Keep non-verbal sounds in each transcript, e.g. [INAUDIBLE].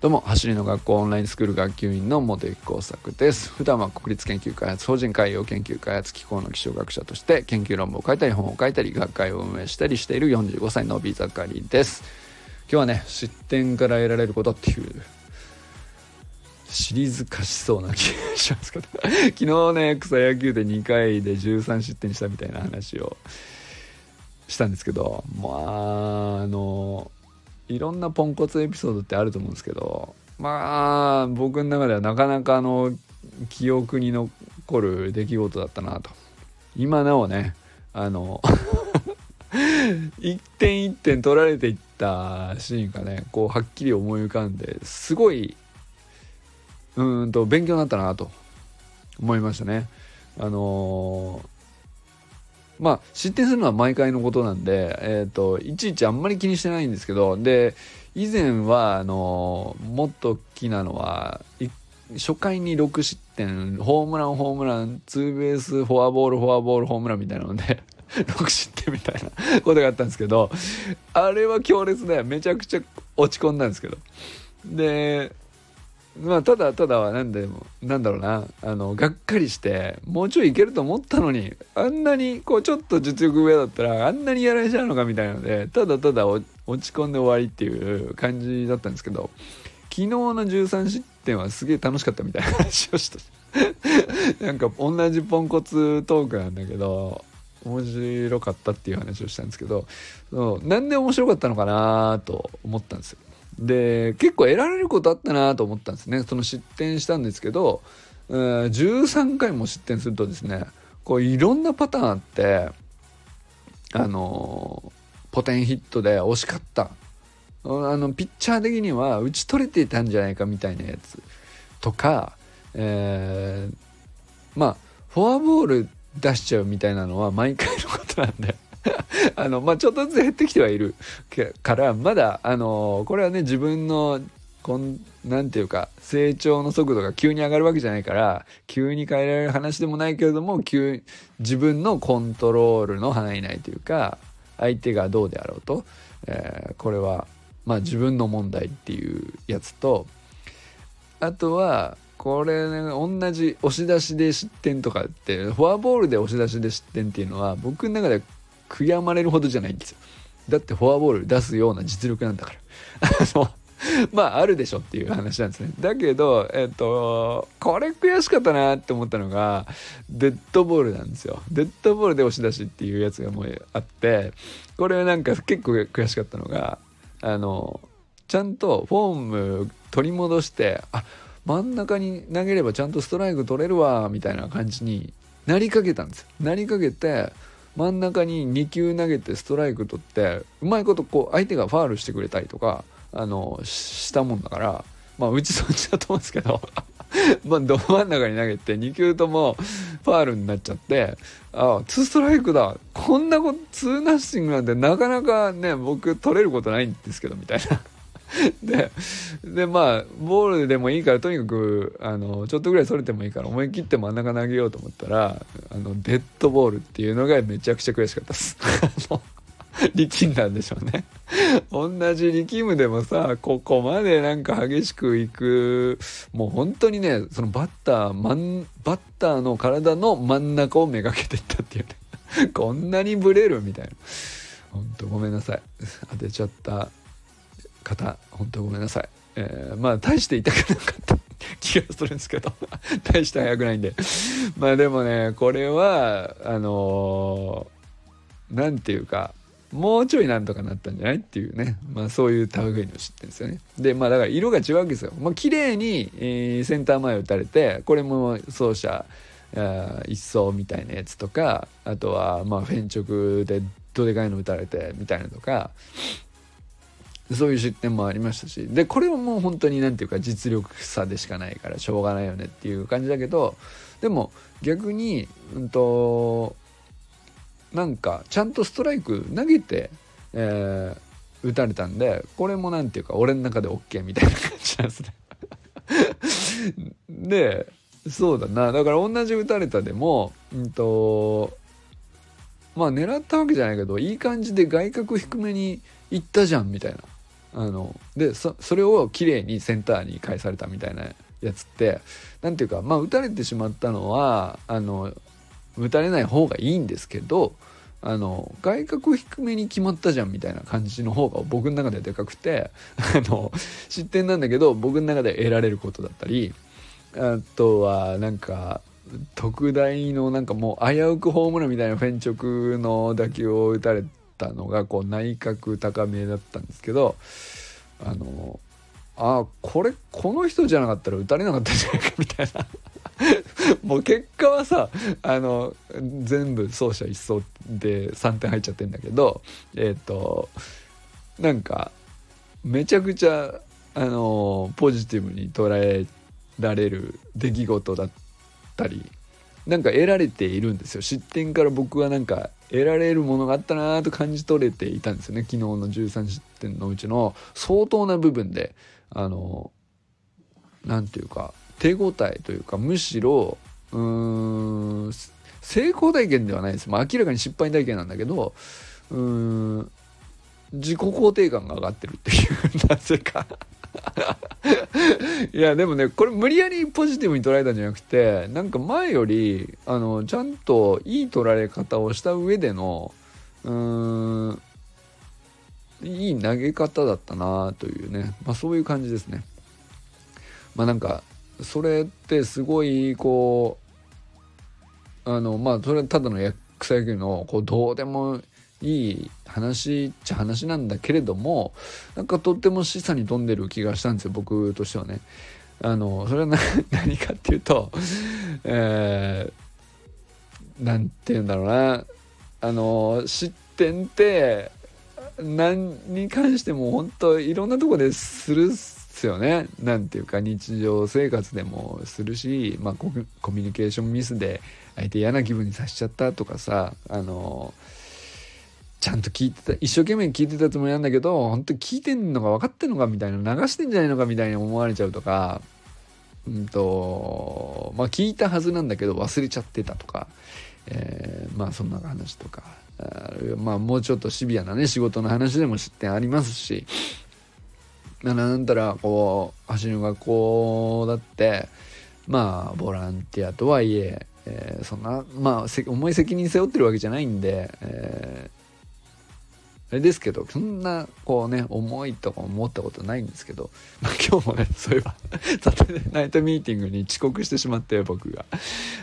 どうも走りの学校オンラインスクール学級委員の茂木耕作です。普段は国立研究開発法人海洋研究開発機構の気象学者として研究論文を書いたり本を書いたり学会を運営したりしている45歳のビザカリです。今日はね失点から得られることっていうシリーズ化しそうな気がしますけど。[LAUGHS] 昨日ね草野球で2回で13失点したみたいな話をしたんですけどまああのいろんなポンコツエピソードってあると思うんですけどまあ僕の中ではなかなかあの記憶に残る出来事だったなと今なおねあの [LAUGHS] 一点一点取られていったシーンがねこうはっきり思い浮かんですごいうんと勉強になったなと思いましたね。あのーまあ失点するのは毎回のことなんで、えーと、いちいちあんまり気にしてないんですけどで以前はあのもっと大きなのは初回に6失点ホームランホームランツーベースフォアボールフォアボールホームランみたいなので [LAUGHS] 6失点みたいな [LAUGHS] ことがあったんですけどあれは強烈でめちゃくちゃ落ち込んだんですけど。でまあただただは何でもなんだろうなあのがっかりしてもうちょいいけると思ったのにあんなにこうちょっと実力上だったらあんなにやられちゃうのかみたいなのでただただ落ち込んで終わりっていう感じだったんですけど昨日の13失点はすげえ楽しかったみたいな話をした [LAUGHS] なんか同じポンコツトークなんだけど面白かったっていう話をしたんですけどそうなんで面白かったのかなと思ったんですよ。で結構得られることあったなと思ったんですね。その失点したんですけど、えー、13回も失点するとですねこういろんなパターンあってあの、ポテンヒットで惜しかった。あのピッチャー的には打ち取れていたんじゃないかみたいなやつとか、えー、まあフォアボール出しちゃうみたいなのは毎回のことなんで。[LAUGHS] あの、まあ、ちょっとずつ減ってきてはいる。からまだあのこれはね自分のこんなんていうか成長の速度が急に上がるわけじゃないから急に変えられる話でもないけれども急自分のコントロールの範囲内というか相手がどうであろうと、えー、これはまあ自分の問題っていうやつとあとはこれね同じ押し出しで失点とかってフォアボールで押し出しで失点っていうのは僕の中で悔やまれるほどじゃないんですよ。だってフォアボール出すような実力なんだから。[LAUGHS] まああるでしょっていう話なんですね。だけどえっ、とこれ悔しかったなって思ったのがデッドボールなんですよ。デッドボールで押し出しっていうやつがもうあってこれなんか結構悔しかったのがあのちゃんとフォーム取り戻してあ真ん中に投げればちゃんとストライク取れるわみたいな感じになりかけたんです。よなりかけて真ん中に2球投げてストライク取ってうまいことこう相手がファールしてくれたりとかあのしたもんだからまあうちそっちだと思うんですけど [LAUGHS] まあど真ん中に投げて2球ともファールになっちゃってああ2ストライクだこんなこと2ナッシングなんてなかなかね僕取れることないんですけどみたいな。ででまあボールでもいいからとにかくあのちょっとぐらいそれてもいいから思い切って真ん中投げようと思ったらあのデッドボールっていうのがめちゃくちゃ悔しかったです。[LAUGHS] 力んだんでしょうね。同じ力むでもさここまでなんか激しくいくもう本当にねそのバッターマンバッターの体の真ん中をめがけていったっていうね。こんなにブレるみたいな。本当ごめんなさい。当てちゃった。方本当ごめんなさい、えー、まあ大して痛くなかった。[LAUGHS] 気がするんですけど。[LAUGHS] 大して早くないんで。[LAUGHS] まあでもねこれはあの何、ー、て言うかもうちょいなんとかなったんじゃないっていうね。まあそういう類の知ってるんですよね。でまあだから色が違うわけですよ。まあ綺麗に、えー、センター前打たれてこれも走者一走みたいなやつとかあとはまあフェン直でどでかいの打たれてみたいなとかそういう失点もありましたし。でこれはもう本当に何て言うか実力差でしかないからしょうがないよねっていう感じだけどでも逆にうんとなんかちゃんとストライク投げて、えー、打たれたんでこれも何て言うか俺の中で OK みたいな感じなんですね。[LAUGHS] でそうだな。だから同じ打たれたでもうんとまあ狙ったわけじゃないけどいい感じで外角低めに行ったじゃんみたいな。あのでそれを綺麗にセンターに返されたみたいなやつって何ていうかまあ打たれてしまったのはあの打たれない方がいいんですけどあの外角低めに決まったじゃんみたいな感じの方が僕の中ではでかくてあの失点なんだけど僕の中で得られることだったりあとはなんか特大のなんかもう危うくホームランみたいなフェン直の打球を打たれたのがこう内角高めだったんですけどあのあこれこの人じゃなかったら打たれなかったんじゃないかみたいな。[LAUGHS] もう結果はさあの全部走者一掃で3点入っちゃってんだけどえっ、ー、となんかめちゃくちゃあのポジティブに捉えられる出来事だったりなんか得られているんですよ。失点から僕はなんか得られるものがあったなと感じ取れていたんですよね。昨日の13失点のうちの相当な部分であの何て言うか手応えというかむしろうーん成功体験ではないです、まあ、明らかに失敗体験なんだけどうーん自己肯定感が上がってるっていう [LAUGHS] なぜか。いやでもねこれ無理やりポジティブに捉えたんじゃなくてなんか前よりあのちゃんといい捉え方をした上でのうーんいい投げ方だったなというね、まあ、そういう感じですね。まあなんかそれってすごいこうあのまあそれはただの草野球のこうどうでもいい話っちゃ話なんだけれどもなんかとっても示唆に富んでる気がしたんですよ僕としてはね。あのそれは [LAUGHS] 何かっていうと、えー、て言うんだろうなあの失点って何に関しても本当いろんなとこでするっすよね。なんていうか日常生活でもするし、まあ、コミュニケーションミスで相手嫌な気分にさせちゃったとかさあのちゃんと聞いてた一生懸命聞いてたつもりなんだけど本当聞いてんのか分かってんのかみたいな流してんじゃないのかみたいに思われちゃうとかうんとまあ聞いたはずなんだけど忘れちゃってたとか、えー、まあそんな話とかまあもうちょっとシビアなね仕事の話でも失点ありますしなんだらこう走る学校だってまあボランティアとはいええー、そんなまあ重い責任背負ってるわけじゃないんで、えあれですけど、そんな、こうね、重いとか思ったことないんですけど、[LAUGHS] まあ、今日もね、そういえば [LAUGHS] サタデーナイトミーティングに遅刻してしまって、僕が。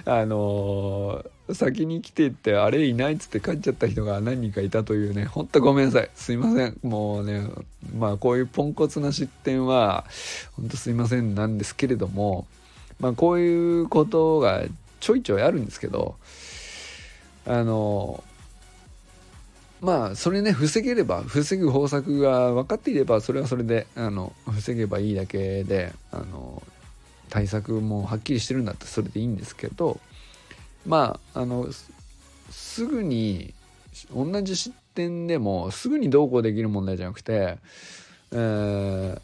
あのー、先に来てって、あれいないっつって帰っちゃった人が何人かいたというね、ほんとごめんなさい。すいません。もうね、まあ、こういうポンコツな失点は、ほんとすいませんなんですけれども、まあ、こういうことがちょいちょいあるんですけど、あのーまあそれね防げれば防ぐ方策が分かっていればそれはそれであの防げばいいだけであの対策もはっきりしてるんだったらそれでいいんですけどまああのすぐに同じ失点でもすぐにどうこうできる問題じゃなくて、えー、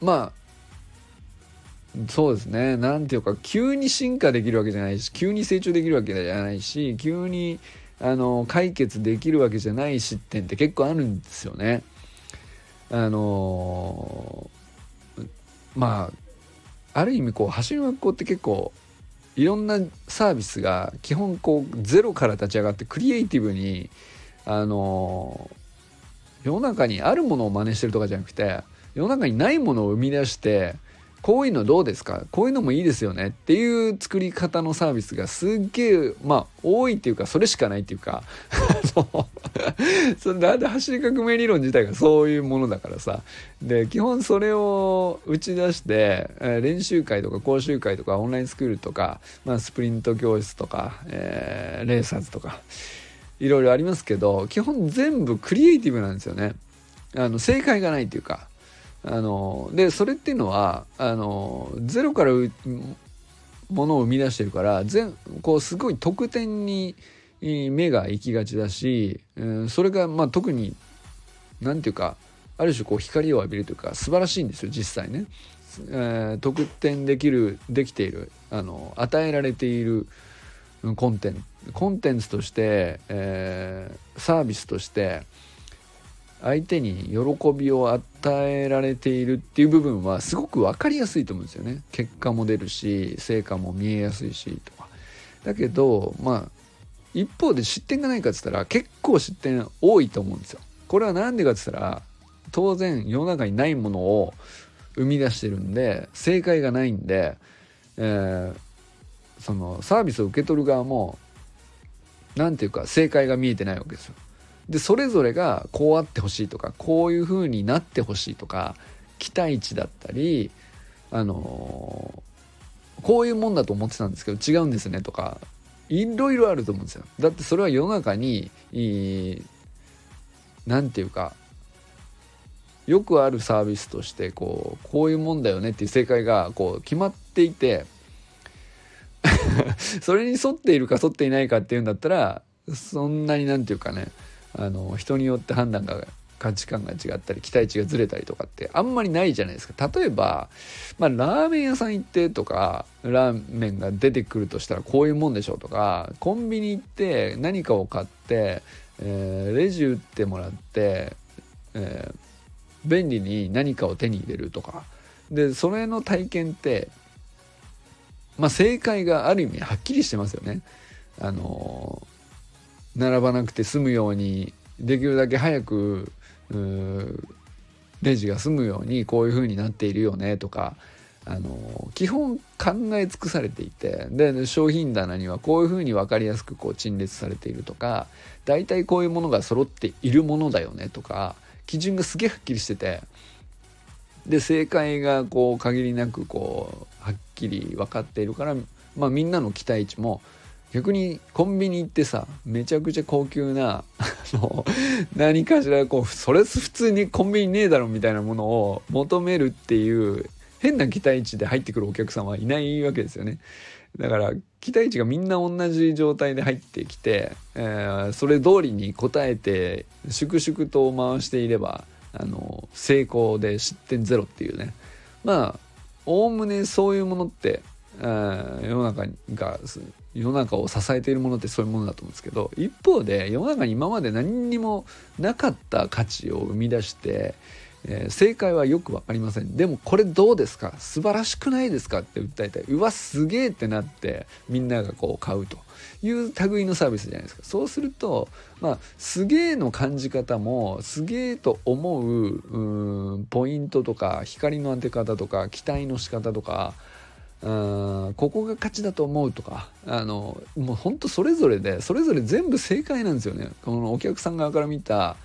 まあそうですね。何ていうか急に進化できるわけじゃないし急に成長できるわけじゃないし急にあの解決できるわけじゃない失点って結構あるんですよね。あのまあある意味こう走る学校って結構いろんなサービスが基本こうゼロから立ち上がってクリエイティブにあの世の中にあるものを真似してるとかじゃなくて世の中にないものを生み出してこういうのどうですか？こういうのもいいですよねっていう作り方のサービスがすっげえまあ多いっていうかそれしかないっていうか。そうな [LAUGHS] んで走り革命理論自体がそういうものだからさ。で基本それを打ち出して、え練習会とか講習会とかオンラインスクールとか、まあ、スプリント教室とか、えー、レーサーズとかいろいろありますけど基本全部クリエイティブなんですよね。あの正解がないっていうかあのでそれっていうのはあのゼロからものを生み出してるからこうすごい得点に目が行きがちだし、うん、それがまあ特に何て言うかある種こう光を浴びるというか素晴らしいんですよ実際ね。えー、得点できるできているあの与えられているコンテンコンテンツとして、えー、サービスとして相手に喜びを与えられているっていう部分はすごく分かりやすいと思うんですよね。結果も出るし成果も見えやすいしとか。だけどまあ一方で失点がないかっつったら結構失点多いと思うんですよ。これは何でかっつったら当然世の中にないものを生み出してるんで正解がないんで、えー、そのサービスを受け取る側も何ていうか正解が見えてないわけですよ。でそれぞれがこうあってほしいとかこういう風になってほしいとか期待値だったりあのー、こういうもんだと思ってたんですけど違うんですねとかいろいろあると思うんですよ。だってそれは世の中に何て言うかよくあるサービスとしてこうこういうもんだよねっていう正解がこう決まっていて [LAUGHS] それに沿っているか沿っていないかっていうんだったらそんなに何て言うかねあの人によって判断が価値観が違ったり期待値がずれたりとかってあんまりないじゃないですか例えば、まあ、ラーメン屋さん行ってとかラーメンが出てくるとしたらこういうもんでしょうとかコンビニ行って何かを買って、えー、レジ打ってもらって、えー、便利に何かを手に入れるとかでそれの体験ってまあ正解がある意味はっきりしてますよね。あの並ばなくて済むようにできるだけ早くレジが済むようにこういう風になっているよねとかあの基本考え尽くされていてで商品棚にはこういう風に分かりやすくこう陳列されているとか大体こういうものが揃っているものだよねとか基準がすげえはっきりしててで正解がこう限りなくこうはっきり分かっているからまあみんなの期待値も逆にコンビニ行ってさめちゃくちゃ高級な何かしらこうそれ普通にコンビニねえだろみたいなものを求めるっていう変な期待値で入ってくるお客さんはいないわけですよね。だから期待値がみんな同じ状態で入ってきて、えー、それ通りに応えて粛々と回していればあの成功で失点ゼロっていうねまあおおむねそういうものって世の中が世の中を支えているものってそういうものだと思うんですけど一方で世の中に今まで何にもなかった価値を生み出して、えー、正解はよく分かりません。でもこれどうですか？素晴らしくないですかって訴えてうわすげえってなってみんながこう買うと。いう類のサービスじゃないですか。そうするとまあすげえの感じ方もすげえと思うポイントとか光の当て方とか期待の仕方とかうんここが勝ちだと思うとかあのもうほんとそれぞれでそれぞれ全部正解なんですよね。このお客さん側から見た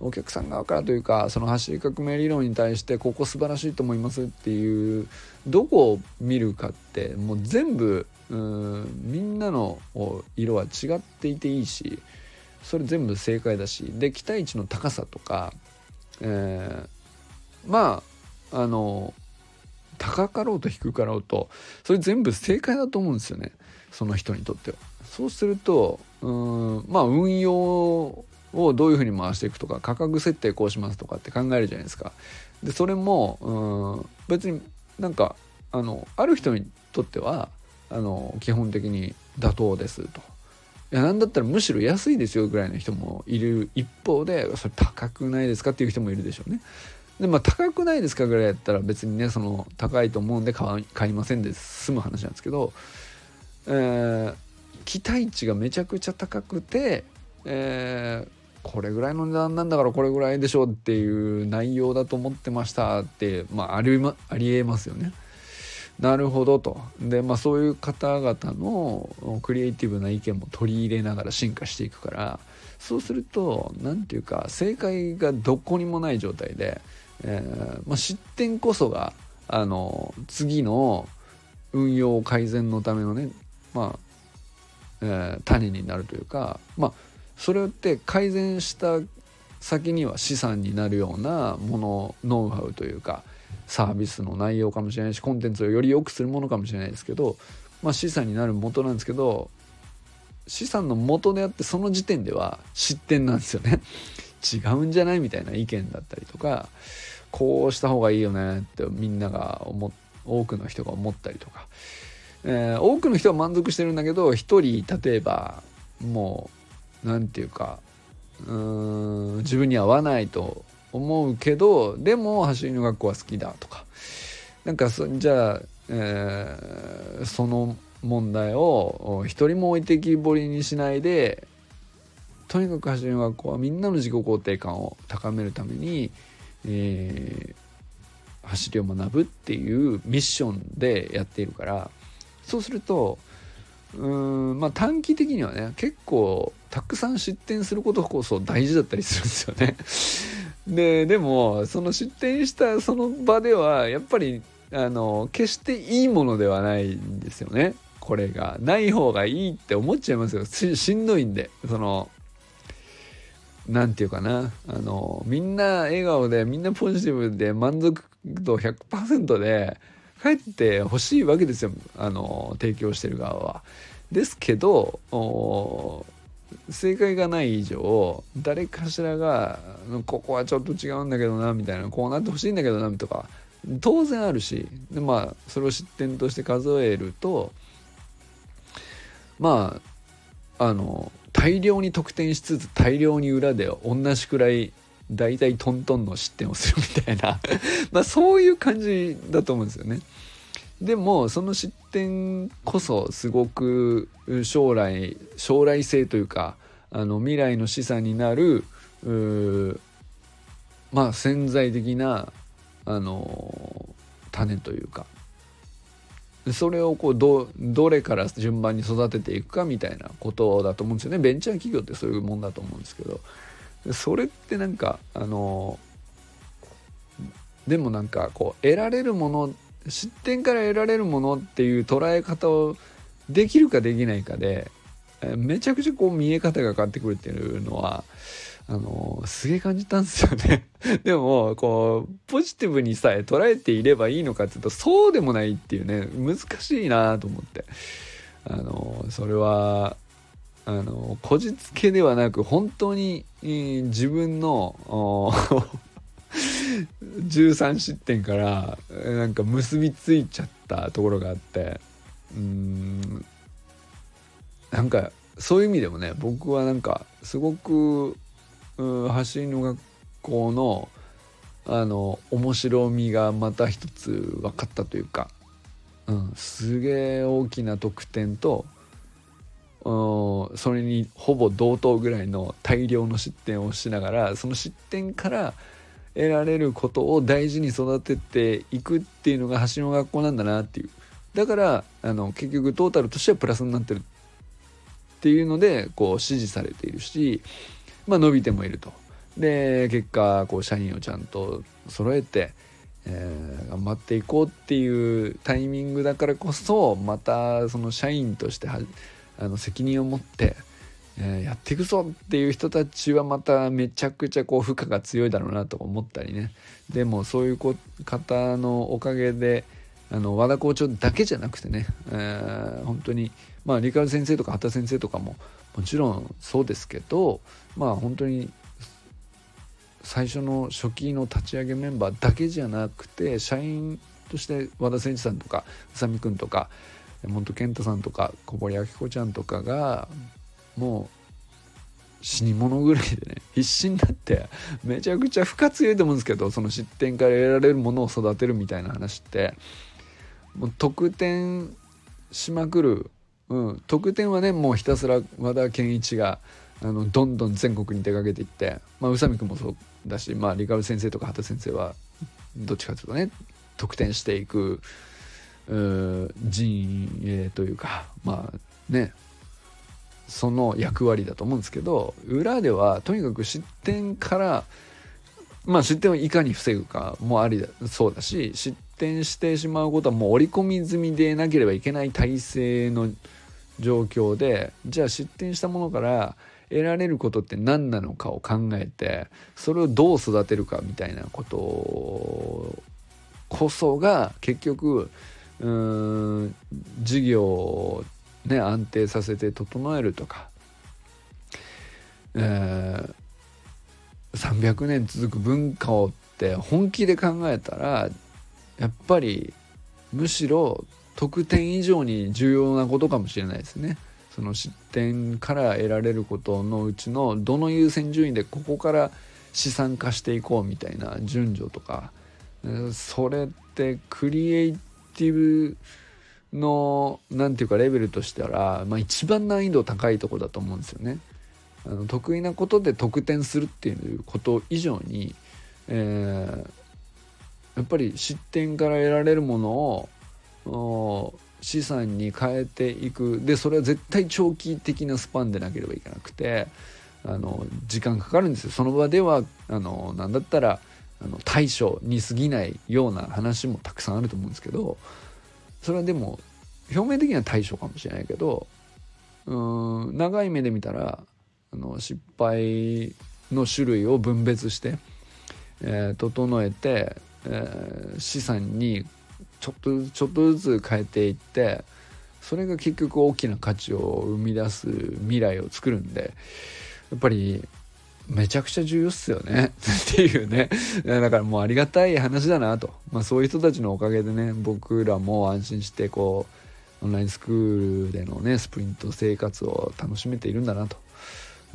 お客さん側からというかその走り革命理論に対してここ素晴らしいと思いますっていうどこを見るかってもう全部うんみんなの色は違っていていいしそれ全部正解だしで期待値の高さとか、えー、まああの高かろうと低かろうとそれ全部正解だと思うんですよねその人にとっては。そうするとうんまあ運用をどういうふうに回していくとか価格設定こうしますとかって考えるじゃないですか。でそれもうん別になんかあのある人にとってはあの基本的に妥当ですと。いやなんだったらむしろ安いですよぐらいの人もいる一方でそれ高くないですかっていう人もいるでしょうね。でまあ高くないですかぐらいやったら別にねその高いと思うんで買いませんで済む話なんですけど、えー、期待値がめちゃくちゃ高くて、えー、これぐらいの値段なんだからこれぐらいでしょうっていう内容だと思ってましたって、まあ、ありありえますよね。なるほどと。で、まあそういう方々のクリエイティブな意見も取り入れながら進化していくから、そうすると、何て言うか、正解がどこにもない状態で、えー、まあ、失点こそがあの次の運用改善のためのね、まあえー、種になるというか、まあ、それって改善した先には資産になるようなものノウハウというかサービスの内容かもしれないしコンテンツをより良くするものかもしれないですけど、まあ、資産になる元なんですけど資産の元であってその時点では失点なんですよね。違うんじゃない？みたいな意見だったりとかこうした方がいいよねってみんなが思多くの人が思ったりとか。えー、多くの人は満足してるんだけど一人例えばもう何て言うかうーん自分に合わないと思うけどでも走りの学校は好きだとか。なんかそじゃあ、えー、その問題を一人も置いてきぼりにしないでとにかく走りの学校はみんなの自己肯定感を高めるために、えー、走りを学ぶっていうミッションでやっているからそうするとうんまあ短期的にはね結構たくさん出店することこそ大事だったりするんですよね。[LAUGHS] ででもその出店したその場ではやっぱりあの決していいものではないんですよね。これがない方がいいって思っちゃいますよしんどいんでその何て言うかなあのみんな笑顔でみんなポジティブで満足度100%で帰ってほしいわけですよあの提供してる側は。ですけど正解がない以上誰かしらがここはちょっと違うんだけどなみたいなこうなってほしいんだけどなとか当然あるしでまあそれを失点として数えるとまああの大量に得点しつつ大量に裏で同じくらい大体トントンの失点をするみたいな [LAUGHS] まあそういう感じだと思うんですよね。でもその失点こそすごく将来将来性というかあの未来の資産になるまあ潜在的なあの種というかそれをこうどどれから順番に育てていくかみたいなことだと思うんですよね。ベンチャー企業ってそういうもんだと思うんですけど。それってなんかあのでもなんかこう得られるもの失点から得られるものっていう捉え方をできるかできないかでめちゃくちゃこう見え方が変わってくるっていうのはあのすげえ感じたんですよね。[LAUGHS] でもこうポジティブにさえ捉えていればいいのかっていうとそうでもないっていうね難しいなと思って。あのそれはあのこじつけではなく本当に、自分の13 [LAUGHS] 失点からなんか結びついちゃったところがあってうんなんかそういう意味でもね僕はなんかすごく走りの学校のあの面白みがまた一つ分かったというか、うん、すげえ大きな得点とそれにほぼ同等ぐらいの大量の失点をしながらその失点から得られることを大事に育てていくっていうのが橋の学校なんだなっていう。だからあの結局トータルとしてはプラスになってるっていうのでこう支持されているしまあ伸びてもいると。で結果こう社員をちゃんと揃えて、えー、頑張っていこうっていうタイミングだからこそまたその社員としてはあの責任を持ってえー、やっていくぞっていう人たちはまためちゃくちゃこう負荷が強いだろうなと思ったりね。でもそういう方のおかげであの和田校長だけじゃなくてね、えー、本当にまあ理科先生とか畑先生とかももちろんそうですけどまあ本当に最初の初期の立ち上げメンバーだけじゃなくて社員として和田誠司さんとか宇佐美君とか本健太さんとか小堀明子ちゃんとかがもう死に物ぐらいでね必死になってめちゃくちゃ不活強いと思うんですけどその失点から得られるものを育てるみたいな話ってもう得点しまくる、うん、得点はねもうひたすら和田健一があのどんどん全国に出かけていって、まあ、宇佐美君もそうだし、まあ、リカル先生とか畑先生はどっちかというとね得点していく陣営というかまあねその役割だと思うんですけど裏ではとにかく失点からまあ失点をいかに防ぐかもありだそうだし失点してしまうことはもう織り込み済みでなければいけない体制の状況でじゃあ失点したものから得られることって何なのかを考えてそれをどう育てるかみたいなことこそが結局うーん事業ね、安定させて整えるとか、えー、300年続く文化をって本気で考えたらやっぱりむしろ得点以上に重要なことかもしれないですね。その失点から得られることのうちのどの優先順位でここから資産化していこうみたいな順序とかそれってクリエイティブの何て言うかレベルとしたら、まあ、一番難易度高いとこだと思うんですよね。あの得意なことで得点するっていうこと以上に、えー、やっぱり失点から得られるものを資産に変えていく。でそれは絶対長期的なスパンでなければいけなくてあの時間かかるんですよ。その場ではあのなんだったらあの対処に過ぎないような話もたくさんあると思うんですけどそれはでも表面的には対処かもしれないけどうん長い目で見たらあの失敗の種類を分別して、えー、整えて、えー、資産にちょっとちょっとずつ変えていってそれが結局大きな価値を生み出す未来を作るんでやっぱりめちゃくちゃ重要っすよね。[LAUGHS] っていうね。だからもうありがたい話だなと、まあ、そういう人たちのおかげでね僕らも安心してこうオンラインスクールでのねスプリント生活を楽しめているんだなと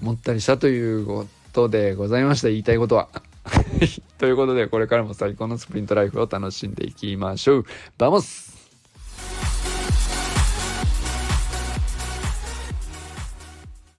思ったりしたということでございました。言いたいことは。[LAUGHS] ということでこれからも最高のスプリントライフを楽しんでいきましょう。バモス